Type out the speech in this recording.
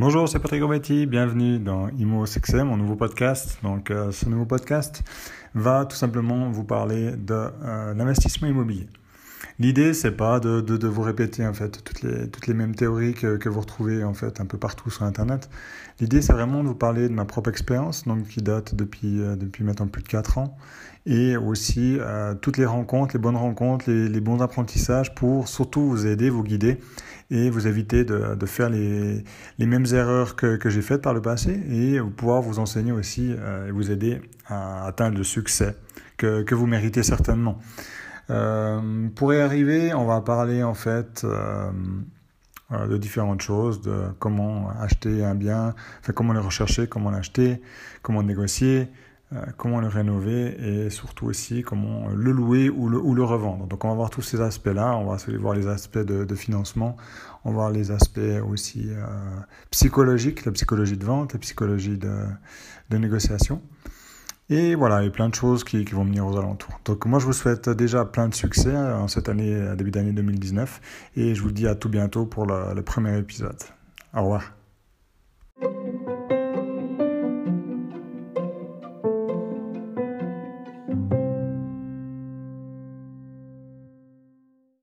Bonjour, c'est Patrick Robetti, bienvenue dans Imo mon nouveau podcast. Donc euh, ce nouveau podcast va tout simplement vous parler de euh, l'investissement immobilier. L'idée, c'est pas de, de, de, vous répéter en fait toutes les, toutes les mêmes théories que, que, vous retrouvez en fait un peu partout sur Internet. L'idée, c'est vraiment de vous parler de ma propre expérience, donc qui date depuis, euh, depuis maintenant plus de 4 ans, et aussi euh, toutes les rencontres, les bonnes rencontres, les, les, bons apprentissages pour surtout vous aider, vous guider et vous éviter de, de faire les, les mêmes erreurs que, que j'ai faites par le passé et pouvoir vous enseigner aussi euh, et vous aider à atteindre le succès que, que vous méritez certainement. Euh, pour y arriver, on va parler en fait euh, de différentes choses, de comment acheter un bien, enfin, comment le rechercher, comment l'acheter, comment négocier, euh, comment le rénover et surtout aussi comment le louer ou le, revendre. Donc on va voir tous ces aspects-là, on va voir les aspects de, financement, on va voir les aspects aussi euh, psychologiques, la psychologie de vente, la psychologie de négociation. Et voilà, a plein de choses qui, vont venir aux alentours. Donc moi, je vous souhaite déjà plein de succès en cette année, début d'année 2019. Et je vous dis à tout bientôt pour le premier épisode. Au revoir.